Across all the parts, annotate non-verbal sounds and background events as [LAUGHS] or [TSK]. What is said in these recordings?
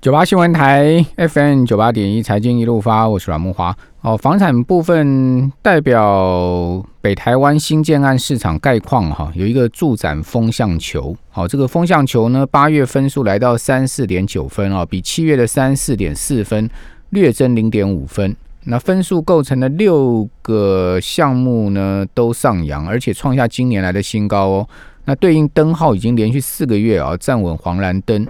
九八新闻台 FM 九八点一财经一路发，我是阮木华。哦，房产部分代表北台湾新建案市场概况哈，有一个助展风向球。好，这个风向球呢，八月分数来到三四点九分啊，比七月的三四点四分略增零点五分。那分数构成的六个项目呢，都上扬，而且创下今年来的新高哦。那对应灯号已经连续四个月啊站稳黄蓝灯。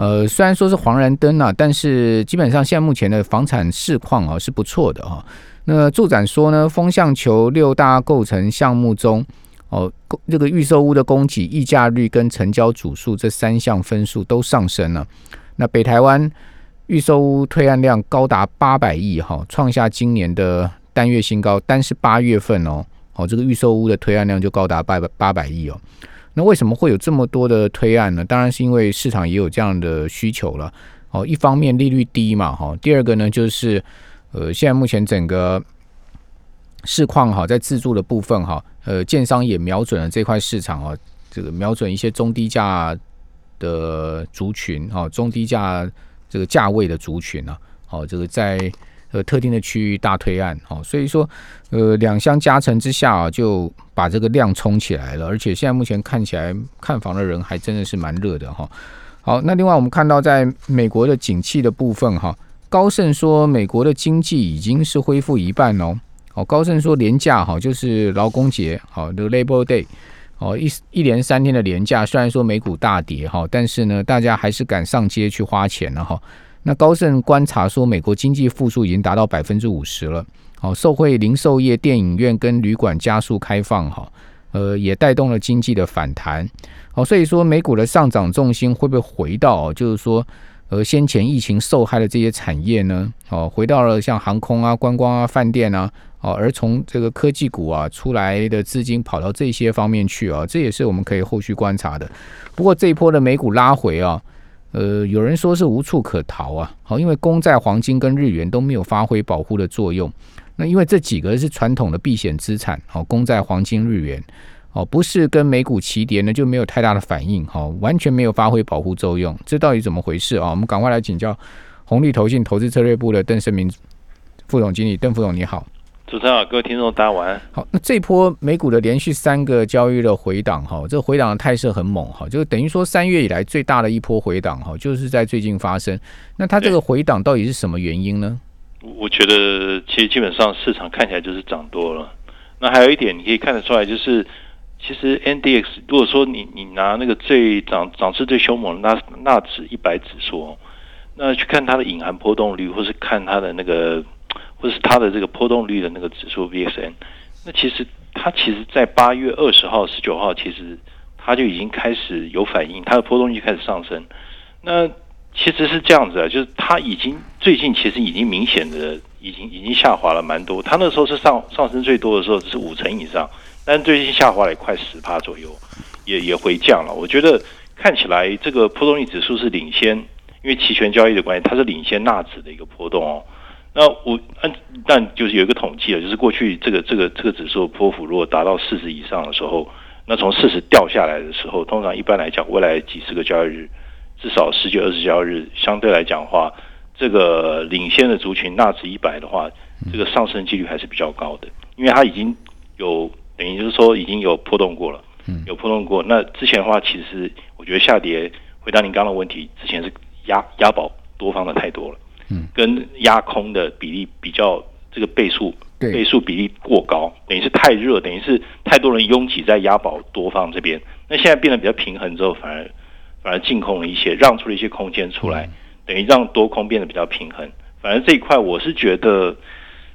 呃，虽然说是黄蓝灯啊，但是基本上现在目前的房产市况啊是不错的哈。那助展说呢，风向球六大构成项目中，哦，这个预售屋的供给、溢价率跟成交组数这三项分数都上升了。那北台湾预售屋推案量高达八百亿哈，创下今年的单月新高。单是八月份哦，哦，这个预售屋的推案量就高达八百八百亿哦。那为什么会有这么多的推案呢？当然是因为市场也有这样的需求了。哦，一方面利率低嘛，哈。第二个呢，就是呃，现在目前整个市况哈，在自住的部分哈，呃，建商也瞄准了这块市场啊，这个瞄准一些中低价的族群哈，中低价这个价位的族群啊，好，这个在。呃，特定的区域大推案，哦，所以说，呃，两相加成之下啊，就把这个量冲起来了。而且现在目前看起来，看房的人还真的是蛮热的哈。好，那另外我们看到，在美国的景气的部分哈，高盛说美国的经济已经是恢复一半哦。哦，高盛说廉价哈，就是劳工节，好，the Labor Day，哦，一一连三天的廉价，虽然说美股大跌哈，但是呢，大家还是敢上街去花钱了哈。那高盛观察说，美国经济复苏已经达到百分之五十了。好，受惠零售业、电影院跟旅馆加速开放，哈，呃，也带动了经济的反弹。哦，所以说美股的上涨重心会不会回到，就是说，呃，先前疫情受害的这些产业呢？哦，回到了像航空啊、观光啊、饭店啊，哦，而从这个科技股啊出来的资金跑到这些方面去啊，这也是我们可以后续观察的。不过这一波的美股拉回啊。呃，有人说是无处可逃啊，好，因为公债、黄金跟日元都没有发挥保护的作用。那因为这几个是传统的避险资产，好，公债、黄金、日元，哦，不是跟美股齐跌呢，就没有太大的反应，哈，完全没有发挥保护作用。这到底怎么回事啊？我们赶快来请教红利投信投资策略部的邓胜明副总经理，邓副总你好。主持人好，各位听众大家晚安。好，那这波美股的连续三个交易的回档哈，这个回档的态势很猛哈，就等于说三月以来最大的一波回档哈，就是在最近发生。那它这个回档到底是什么原因呢？我觉得其实基本上市场看起来就是涨多了。那还有一点你可以看得出来，就是其实 N D X 如果说你你拿那个最涨涨势最凶猛的纳纳指一百指数，那去看它的隐含波动率，或是看它的那个。或是它的这个波动率的那个指数 VXN，那其实它其实，在八月二十号、十九号，其实它就已经开始有反应，它的波动率开始上升。那其实是这样子啊，就是它已经最近其实已经明显的已经已经下滑了蛮多。它那时候是上上升最多的时候是五成以上，但最近下滑了快十趴左右，也也回降了。我觉得看起来这个波动率指数是领先，因为期权交易的关系，它是领先纳指的一个波动哦。那我按但就是有一个统计啊，就是过去这个这个这个指数波幅如果达到四十以上的时候，那从四十掉下来的时候，通常一般来讲，未来几十个交易日，至少十九二十交易日，相对来讲的话，这个领先的族群纳指一百的话，这个上升几率还是比较高的，因为它已经有等于就是说已经有波动过了，有波动过。那之前的话，其实我觉得下跌，回答您刚刚的问题，之前是押押宝多方的太多了。跟压空的比例比较，这个倍数倍数比例过高，等于是太热，等于是太多人拥挤在押宝多方这边。那现在变得比较平衡之后，反而反而净空了一些，让出了一些空间出来，等于让多空变得比较平衡。反正这一块我是觉得，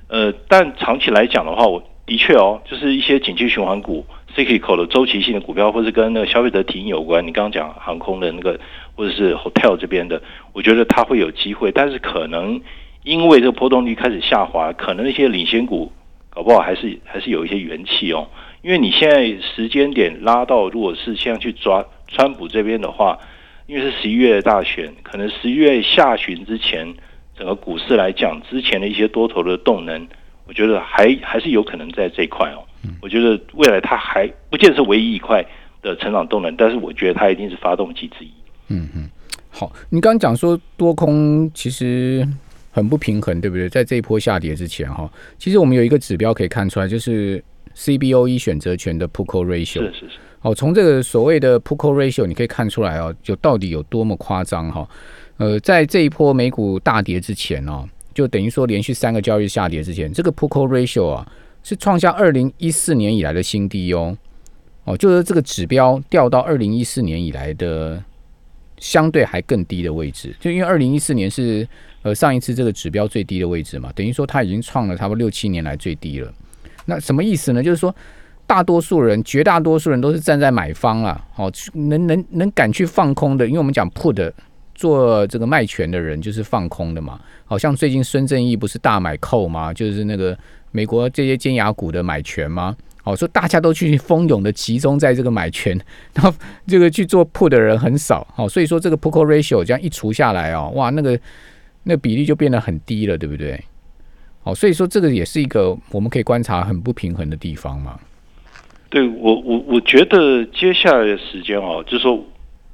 呃，但长期来讲的话，我的确哦，就是一些景气循环股。cyclical 的周期性的股票，或是跟那个消费者体验有关，你刚刚讲航空的那个，或者是 hotel 这边的，我觉得它会有机会，但是可能因为这个波动率开始下滑，可能那些领先股搞不好还是还是有一些元气哦。因为你现在时间点拉到，如果是现在去抓川普这边的话，因为是十一月大选，可能十一月下旬之前，整个股市来讲，之前的一些多头的动能，我觉得还还是有可能在这一块哦。我觉得未来它还不见是唯一一块的成长动能，但是我觉得它一定是发动机之一。嗯嗯，好，你刚刚讲说多空其实很不平衡，对不对？在这一波下跌之前哈，其实我们有一个指标可以看出来，就是 CBOE 选择权的 Put Call Ratio。是是是。哦，从这个所谓的 Put Call Ratio 你可以看出来哦，就到底有多么夸张哈。呃，在这一波美股大跌之前哦，就等于说连续三个交易下跌之前，这个 Put Call Ratio 啊是创下二零一四年以来的新低哦。哦，就是这个指标掉到二零一四年以来的。相对还更低的位置，就因为二零一四年是呃上一次这个指标最低的位置嘛，等于说它已经创了差不多六七年来最低了。那什么意思呢？就是说大多数人、绝大多数人都是站在买方了，哦，能能能敢去放空的，因为我们讲 put 做这个卖权的人就是放空的嘛。好像最近孙正义不是大买扣吗？就是那个美国这些尖牙股的买权吗？哦，说大家都去蜂拥的集中在这个买权，[LAUGHS] 然后这个去做 put 的人很少，哦，所以说这个 put ratio 这样一除下来哦，哇，那个那比例就变得很低了，对不对？哦，所以说这个也是一个我们可以观察很不平衡的地方嘛。对我我我觉得接下来的时间哦，就是说，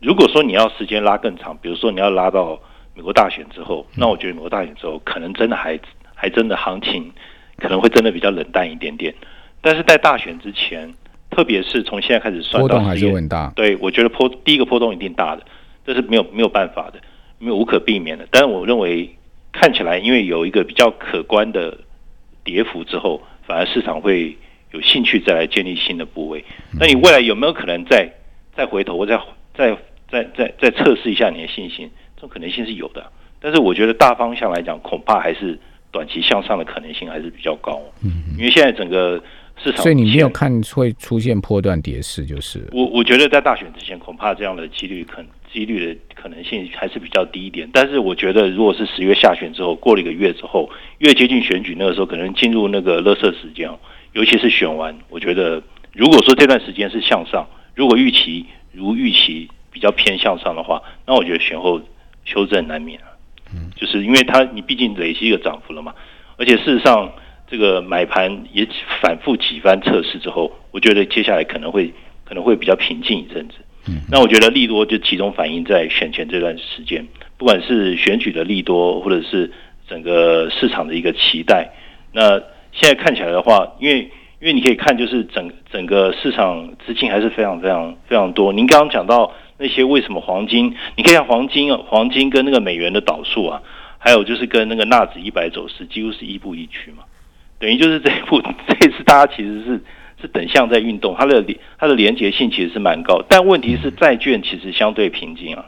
如果说你要时间拉更长，比如说你要拉到美国大选之后，那我觉得美国大选之后可能真的还还真的行情可能会真的比较冷淡一点点。但是在大选之前，特别是从现在开始算，波动还是很大。对，我觉得波第一个波动一定大的，这是没有没有办法的，没有无可避免的。但是我认为看起来，因为有一个比较可观的跌幅之后，反而市场会有兴趣再来建立新的部位。那你未来有没有可能再再回头，或再再再再再测试一下你的信心？这种可能性是有的。但是我觉得大方向来讲，恐怕还是短期向上的可能性还是比较高。嗯，因为现在整个。所以你没有看会出现波段跌势，就是我我觉得在大选之前，恐怕这样的几率可几率的可能性还是比较低一点。但是我觉得，如果是十月下旬之后，过了一个月之后，越接近选举那个时候，可能进入那个乐色时间，尤其是选完，我觉得如果说这段时间是向上，如果预期如预期比较偏向上的话，那我觉得选后修正难免啊。嗯，就是因为它你毕竟累积一个涨幅了嘛，而且事实上。这个买盘也反复几番测试之后，我觉得接下来可能会可能会比较平静一阵子。嗯，那我觉得利多就集中反映在选前这段时间，不管是选举的利多，或者是整个市场的一个期待。那现在看起来的话，因为因为你可以看，就是整整个市场资金还是非常非常非常多。您刚刚讲到那些为什么黄金，你可以看黄金啊，黄金跟那个美元的导数啊，还有就是跟那个纳指一百走势几乎是亦步亦趋嘛。等于就是这一步，这次大家其实是是等向在运动，它的它的连结性其实是蛮高，但问题是债券其实相对平静啊。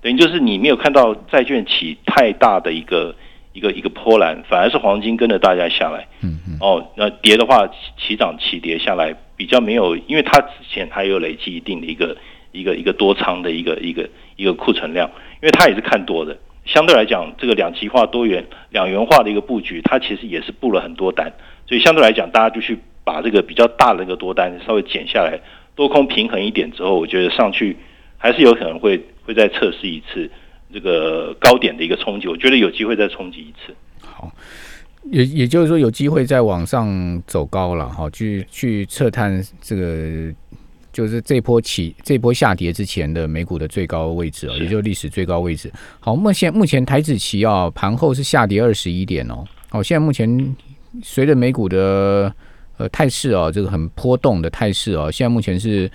等于就是你没有看到债券起太大的一个一个一个波澜，反而是黄金跟着大家下来。嗯嗯。哦，那跌的话起涨起跌下来比较没有，因为它之前它有累积一定的一个一个一个多仓的一个一个一个库存量，因为它也是看多的。相对来讲，这个两极化、多元、两元化的一个布局，它其实也是布了很多单，所以相对来讲，大家就去把这个比较大的一个多单稍微减下来，多空平衡一点之后，我觉得上去还是有可能会会再测试一次这个高点的一个冲击，我觉得有机会再冲击一次。好，也也就是说有机会再往上走高了，哈，去去测探这个。就是这波起这波下跌之前的美股的最高位置哦，也就是历史最高位置。好，目前目前台指期啊，盘后是下跌二十一点哦。好，现在目前随着美股的呃态势哦，这个很波动的态势哦，现在目前是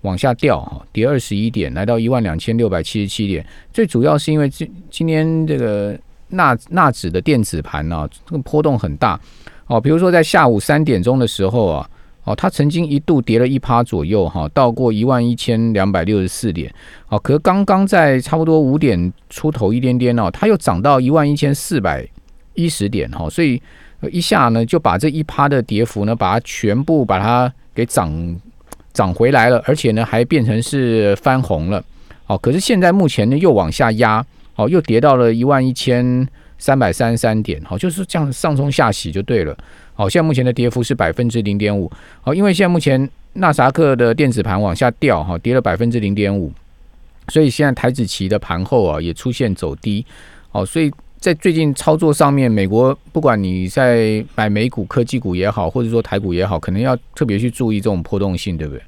往下掉哈，跌二十一点，来到一万两千六百七十七点。最主要是因为今今天这个纳纳指的电子盘呢，这个波动很大哦。比如说在下午三点钟的时候啊。哦，它曾经一度跌了一趴左右，哈，到过一万一千两百六十四点，哦，可刚刚在差不多五点出头一点点哦，它又涨到一万一千四百一十点，哈，所以一下呢就把这一趴的跌幅呢，把它全部把它给涨涨回来了，而且呢还变成是翻红了，哦，可是现在目前呢又往下压，哦，又跌到了一万一千三百三十三点，好，就是这样上冲下洗就对了。好，现在目前的跌幅是百分之零点五。好，因为现在目前纳萨克的电子盘往下掉，哈，跌了百分之零点五，所以现在台子期的盘后啊也出现走低。好，所以在最近操作上面，美国不管你在买美股科技股也好，或者说台股也好，可能要特别去注意这种波动性，对不对？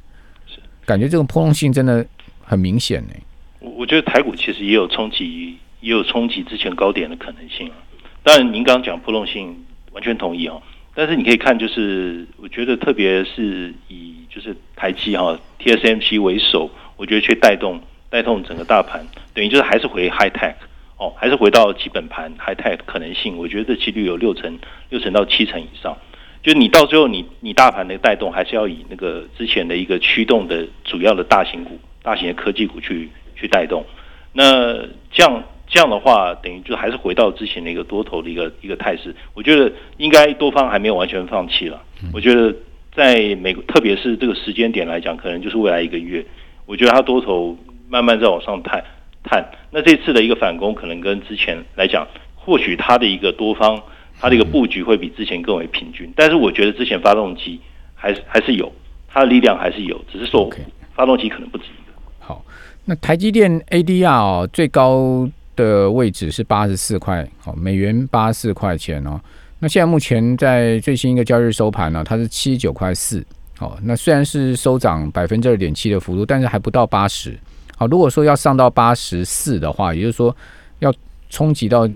是，感觉这种波动性真的很明显呢。我我觉得台股其实也有冲击，也有冲击之前高点的可能性啊。当然，您刚刚讲波动性，完全同意哦。但是你可以看，就是我觉得特别是以就是台积哈 TSMC 为首，我觉得去带动带动整个大盘，等于就是还是回 high tech 哦，还是回到基本盘 high tech 可能性，我觉得这几率有六成六成到七成以上。就你到最后，你你大盘的带动还是要以那个之前的一个驱动的主要的大型股、大型的科技股去去带动。那这样这样的话，等于就还是回到之前的一个多头的一个一个态势。我觉得应该多方还没有完全放弃了。我觉得在美国，特别是这个时间点来讲，可能就是未来一个月，我觉得它多头慢慢在往上探探。那这次的一个反攻，可能跟之前来讲，或许它的一个多方。它的一个布局会比之前更为平均，但是我觉得之前发动机还是还是有它的力量还是有，只是说发动机可能不止一个。好，那台积电 ADR 最高的位置是八十四块，哦，美元八十四块钱哦。那现在目前在最新一个交易日收盘呢，它是七十九块四，哦，那虽然是收涨百分之二点七的幅度，但是还不到八十。好，如果说要上到八十四的话，也就是说要冲击到。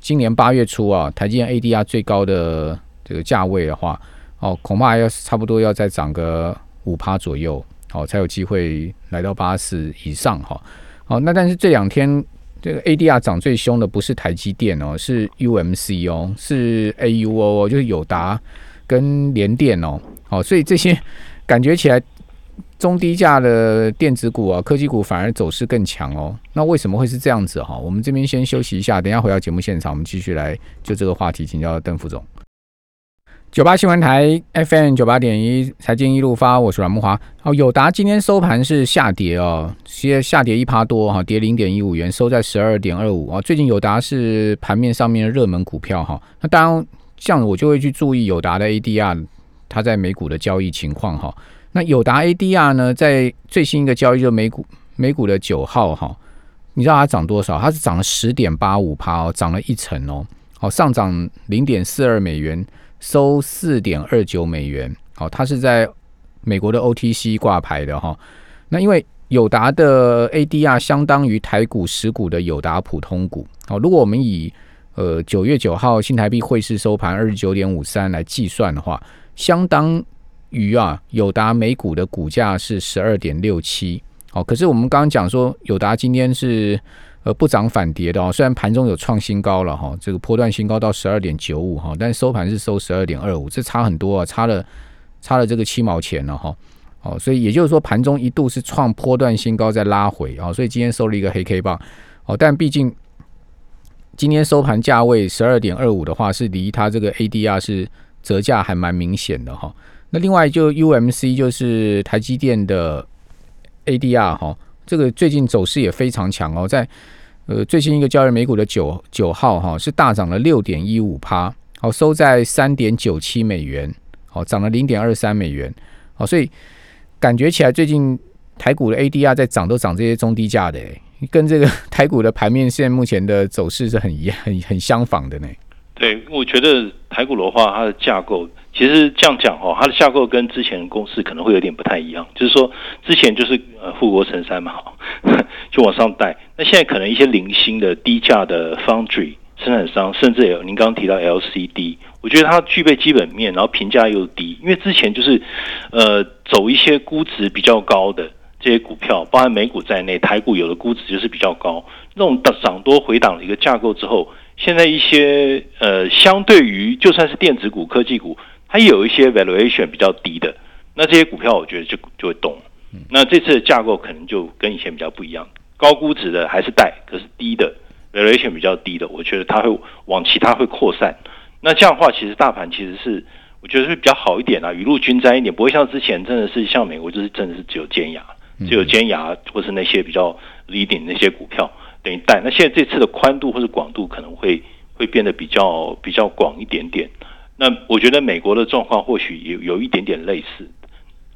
今年八月初啊，台积电 ADR 最高的这个价位的话，哦，恐怕要差不多要再涨个五趴左右，哦，才有机会来到八十以上哈。好，那但是这两天这个 ADR 涨最凶的不是台积电哦，是 UMC 哦，是 AUO 哦，就是友达跟联电哦。好，所以这些感觉起来。中低价的电子股啊，科技股反而走势更强哦。那为什么会是这样子哈？我们这边先休息一下，等下回到节目现场，我们继续来就这个话题请教邓副总。九八新闻台 FM 九八点一财经一路发，我是阮木华。哦，友达今天收盘是下跌哦，在下跌一趴多哈，跌零点一五元，收在十二点二五啊。最近友达是盘面上面的热门股票哈。那当然，这样我就会去注意友达的 ADR，它在美股的交易情况哈。那友达 ADR 呢，在最新一个交易日美股美股的九号哈，你知道它涨多少？它是涨了十点八五趴哦，涨了一成哦，好上涨零点四二美元，收四点二九美元。好，它是在美国的 OTC 挂牌的哈。那因为友达的 ADR 相当于台股十股的友达普通股。好，如果我们以呃九月九号新台币汇市收盘二十九点五三来计算的话，相当。于啊，友达美股的股价是十二点六七，好，可是我们刚刚讲说，友达今天是呃不涨反跌的哦，虽然盘中有创新高了哈，这个波段新高到十二点九五哈，但收盘是收十二点二五，这差很多啊，差了差了这个七毛钱了哈，哦，所以也就是说盘中一度是创波段新高再拉回啊，所以今天收了一个黑 K 棒，哦，但毕竟今天收盘价位十二点二五的话，是离它这个 ADR 是折价还蛮明显的哈。那另外就 UMC 就是台积电的 ADR 哈，这个最近走势也非常强哦，在呃最新一个交易美股的九九号哈是大涨了六点一五趴，好收在三点九七美元，好涨了零点二三美元，好所以感觉起来最近台股的 ADR 在涨都涨这些中低价的，跟这个 [LAUGHS] 台股的盘面现在目前的走势是很一很很相仿的呢。对，我觉得台股的话，它的架构。其实这样讲哦，它的架构跟之前公司可能会有点不太一样，就是说之前就是呃富国神山嘛，就 [LAUGHS] 往上带。那现在可能一些零星的低价的 foundry 生产商，甚至有您刚刚提到 LCD，我觉得它具备基本面，然后评价又低。因为之前就是呃走一些估值比较高的这些股票，包含美股在内，台股有的估值就是比较高，那种涨多回档的一个架构之后，现在一些呃相对于就算是电子股、科技股。它有一些 valuation 比较低的，那这些股票我觉得就就会动。那这次的架构可能就跟以前比较不一样，高估值的还是带，可是低的 valuation 比较低的，我觉得它会往其他会扩散。那这样的话，其实大盘其实是我觉得是比较好一点啊，雨露均沾一点，不会像之前真的是像美国就是真的是只有尖牙，只有尖牙或是那些比较 leading 那些股票等于带。那现在这次的宽度或者广度可能会会变得比较比较广一点点。那我觉得美国的状况或许有有一点点类似，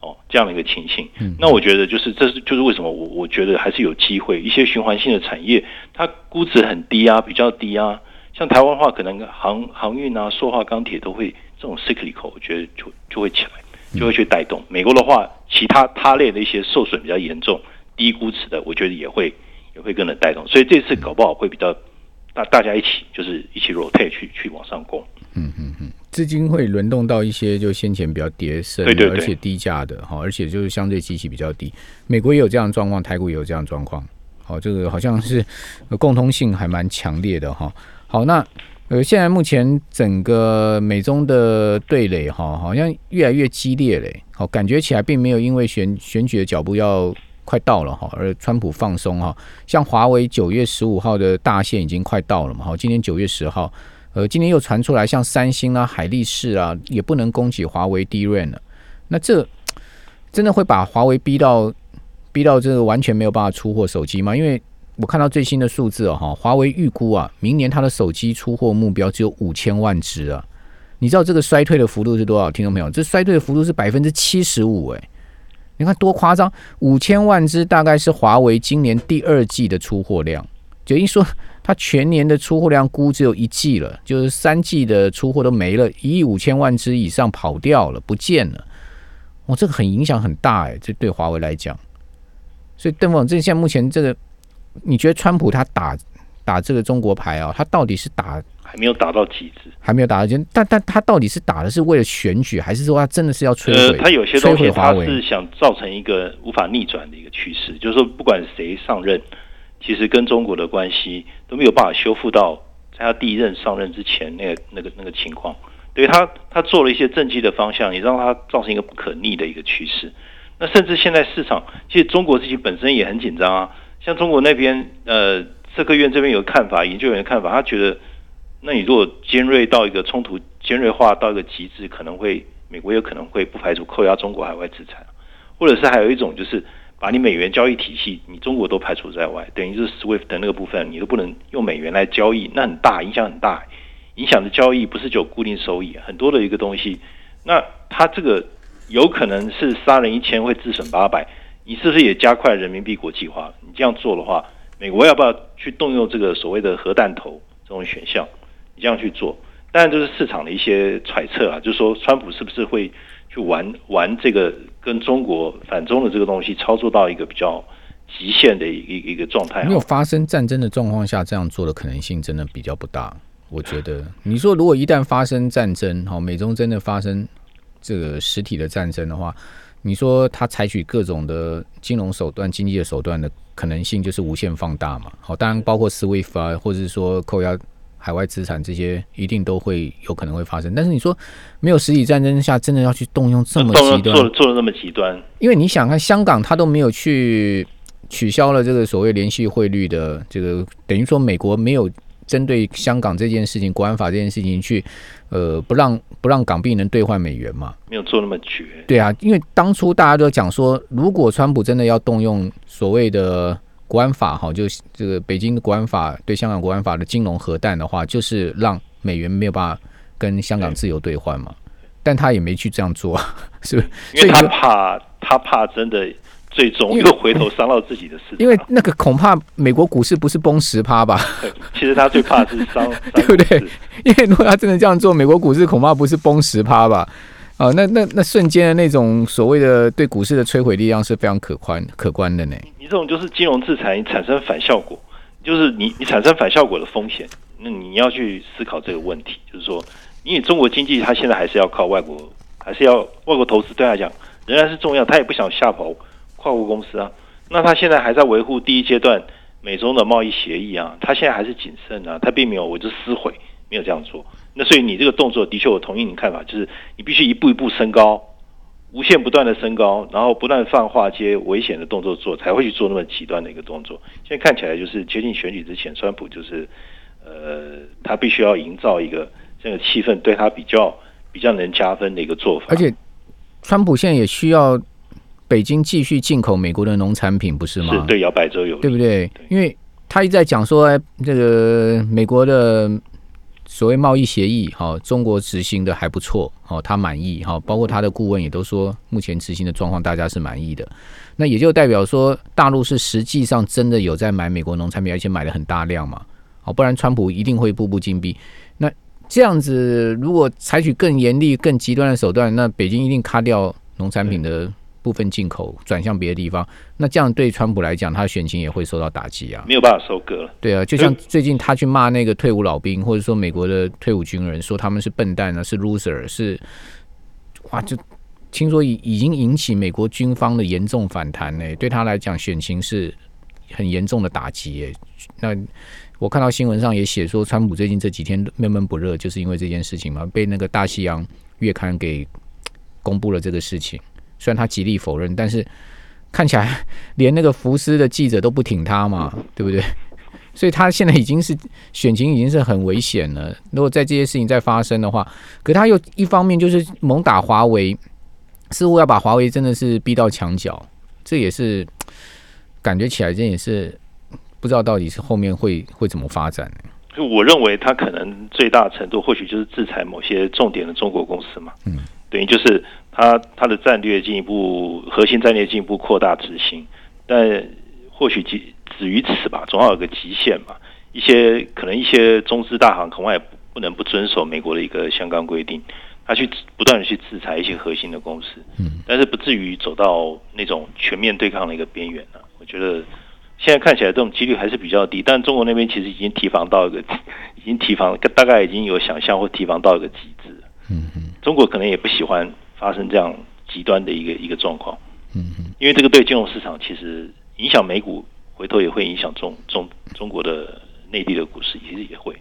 哦，这样的一个情形。那我觉得就是这是就是为什么我我觉得还是有机会，一些循环性的产业，它估值很低啊，比较低啊。像台湾的话，可能航航运啊、塑化、钢铁都会这种 cyclical，我觉得就就会起来，就会去带动。美国的话，其他他类的一些受损比较严重、低估值的，我觉得也会也会跟着带动，所以这次搞不好会比较大，大家一起就是一起 rotate 去去往上攻。嗯嗯嗯，资金会轮动到一些就先前比较跌深，对对对而且低价的哈，而且就是相对机器比较低。美国也有这样的状况，台股也有这样的状况。好，这个好像是呃共通性还蛮强烈的哈。好，那呃现在目前整个美中的对垒哈，好像越来越激烈嘞。好，感觉起来并没有因为选选举的脚步要快到了哈，而川普放松哈。像华为九月十五号的大限已经快到了嘛，好，今天九月十号。呃，今天又传出来，像三星啊、海力士啊，也不能供给华为 DRAM 了。那这真的会把华为逼到逼到这个完全没有办法出货手机吗？因为我看到最新的数字哦，哈，华为预估啊，明年它的手机出货目标只有五千万只啊。你知道这个衰退的幅度是多少？听众朋友，这衰退的幅度是百分之七十五，哎，你看多夸张！五千万只大概是华为今年第二季的出货量，等于说。它全年的出货量估只有一季了，就是三季的出货都没了，一亿五千万只以上跑掉了，不见了。哇，这个很影响很大哎，这对华为来讲。所以邓总，这现在目前这个，你觉得川普他打打这个中国牌啊，他到底是打还没有打到极致，还没有打到极致，但但他到底是打的是为了选举，还是说他真的是要摧毁？呃，他有些东西他是想造成一个无法逆转的一个趋势，就是说不管谁上任，其实跟中国的关系都没有办法修复到在他第一任上任之前那个那个那个情况。对他，他做了一些政绩的方向，也让他造成一个不可逆的一个趋势。那甚至现在市场，其实中国自己本身也很紧张啊。像中国那边，呃，社科院这边有看法，研究员的看法，他觉得，那你如果尖锐到一个冲突尖锐化到一个极致，可能会美国有可能会不排除扣押中国海外资产，或者是还有一种就是把你美元交易体系，你中国都排除在外，等于是 SWIFT 的那个部分，你都不能用美元来交易，那很大影响很大，影响的交易不是只有固定收益，很多的一个东西，那它这个有可能是杀人一千会自损八百，你是不是也加快人民币国际化？你这样做的话，美国要不要去动用这个所谓的核弹头这种选项？你这样去做，当然就是市场的一些揣测啊，就是说川普是不是会去玩玩这个跟中国反中的这个东西，操作到一个比较极限的一一个状态。没有发生战争的状况下，这样做的可能性真的比较不大。我觉得，你说如果一旦发生战争，哈，美中真的发生这个实体的战争的话，你说他采取各种的金融手段、经济的手段的可能性就是无限放大嘛？好，当然包括 SWIFT 啊，或者是说扣押海外资产这些，一定都会有可能会发生。但是你说没有实体战争下，真的要去动用这么极端做，做的那么极端，因为你想看香港，它都没有去取消了这个所谓联系汇率的这个，等于说美国没有针对香港这件事情、国安法这件事情去呃不让不让港币能兑换美元嘛？没有做那么绝。对啊，因为当初大家都讲说，如果川普真的要动用所谓的国安法哈，就这个北京的国安法对香港国安法的金融核弹的话，就是让美元没有办法跟香港自由兑换嘛。但他也没去这样做，[LAUGHS] 是不是？因为他怕，他怕真的最终又回头伤到自己的事。因为那个恐怕美国股市不是崩十趴吧？[LAUGHS] 其实他最怕的是伤，[LAUGHS] 对不对？因为如果他真的这样做，美国股市恐怕不是崩十趴吧？啊，那那那瞬间的那种所谓的对股市的摧毁力量是非常可观可观的呢。你这种就是金融制裁产生反效果，就是你你产生反效果的风险，那你要去思考这个问题，就是说，因为中国经济它现在还是要靠外国，还是要外国投资对他来讲仍然是重要，他也不想吓跑跨国公司啊。那他现在还在维护第一阶段美中的贸易协议啊，他现在还是谨慎啊，他并没有我就撕毁，没有这样做。那所以你这个动作的确，我同意你看法，就是你必须一步一步升高，无限不断的升高，然后不断放化接危险的动作做，才会去做那么极端的一个动作。现在看起来就是接近选举之前，川普就是呃，他必须要营造一个这个气氛，对他比较比较能加分的一个做法。而且，川普现在也需要北京继续进口美国的农产品，不是吗？是对摇摆州有对不对对？因为他一直在讲说，哎这个美国的所谓贸易协议，哈、中国执行的还不错，哦，他满意，哈、包括他的顾问也都说，目前执行的状况大家是满意的。那也就代表说，大陆是实际上真的有在买美国农产品，而且买的很大量嘛，好，不然川普一定会步步紧逼。那这样子，如果采取更严厉、更极端的手段，那北京一定卡掉农产品的部分进口转向别的地方，那这样对川普来讲，他选情也会受到打击啊。没有办法收割了。对啊，就像最近他去骂那个退伍老兵，或者说美国的退伍军人，说他们是笨蛋呢，是 loser，是哇，就听说已已经引起美国军方的严重反弹呢。对他来讲，选情是很严重的打击诶。那我看到新闻上也写说，川普最近这几天闷闷不乐，就是因为这件事情嘛，被那个大西洋月刊给公布了这个事情。虽然他极力否认，但是看起来 [LAUGHS] 连那个福斯的记者都不挺他嘛，对不对？所以他现在已经是选情已经是很危险了。如果在这些事情再发生的话，可他又一方面就是猛打华为，似乎要把华为真的是逼到墙角，这也是 [TSK] 感觉起来，这也是不知道到底是后面会会怎么发展。就我认为他可能最大程度或许就是制裁某些重点的中国公司嘛，嗯，等于就是他他的战略进一步核心战略进一步扩大执行，但或许止止于此吧，总要有个极限嘛。一些可能一些中资大行恐怕也不能不遵守美国的一个相关规定，他去不断的去制裁一些核心的公司，嗯，但是不至于走到那种全面对抗的一个边缘呢。我觉得。现在看起来这种几率还是比较低，但中国那边其实已经提防到一个，已经提防，大概已经有想象或提防到一个极致。嗯嗯，中国可能也不喜欢发生这样极端的一个一个状况。嗯嗯，因为这个对金融市场其实影响美股，回头也会影响中中中国的内地的股市，其实也会。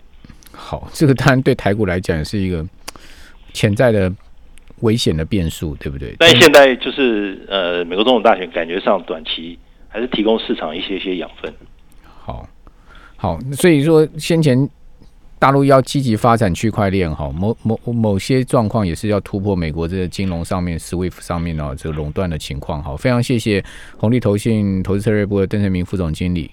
好，这个当然对台股来讲也是一个潜在的危险的变数，对不对？但现在就是呃，美国总统大选感觉上短期。还是提供市场一些些养分。好，好，所以说先前大陆要积极发展区块链，哈，某某某些状况也是要突破美国这个金融上面 SWIFT 上面呢这个垄断的情况。哈，非常谢谢红利投信投资策略部的邓成明副总经理。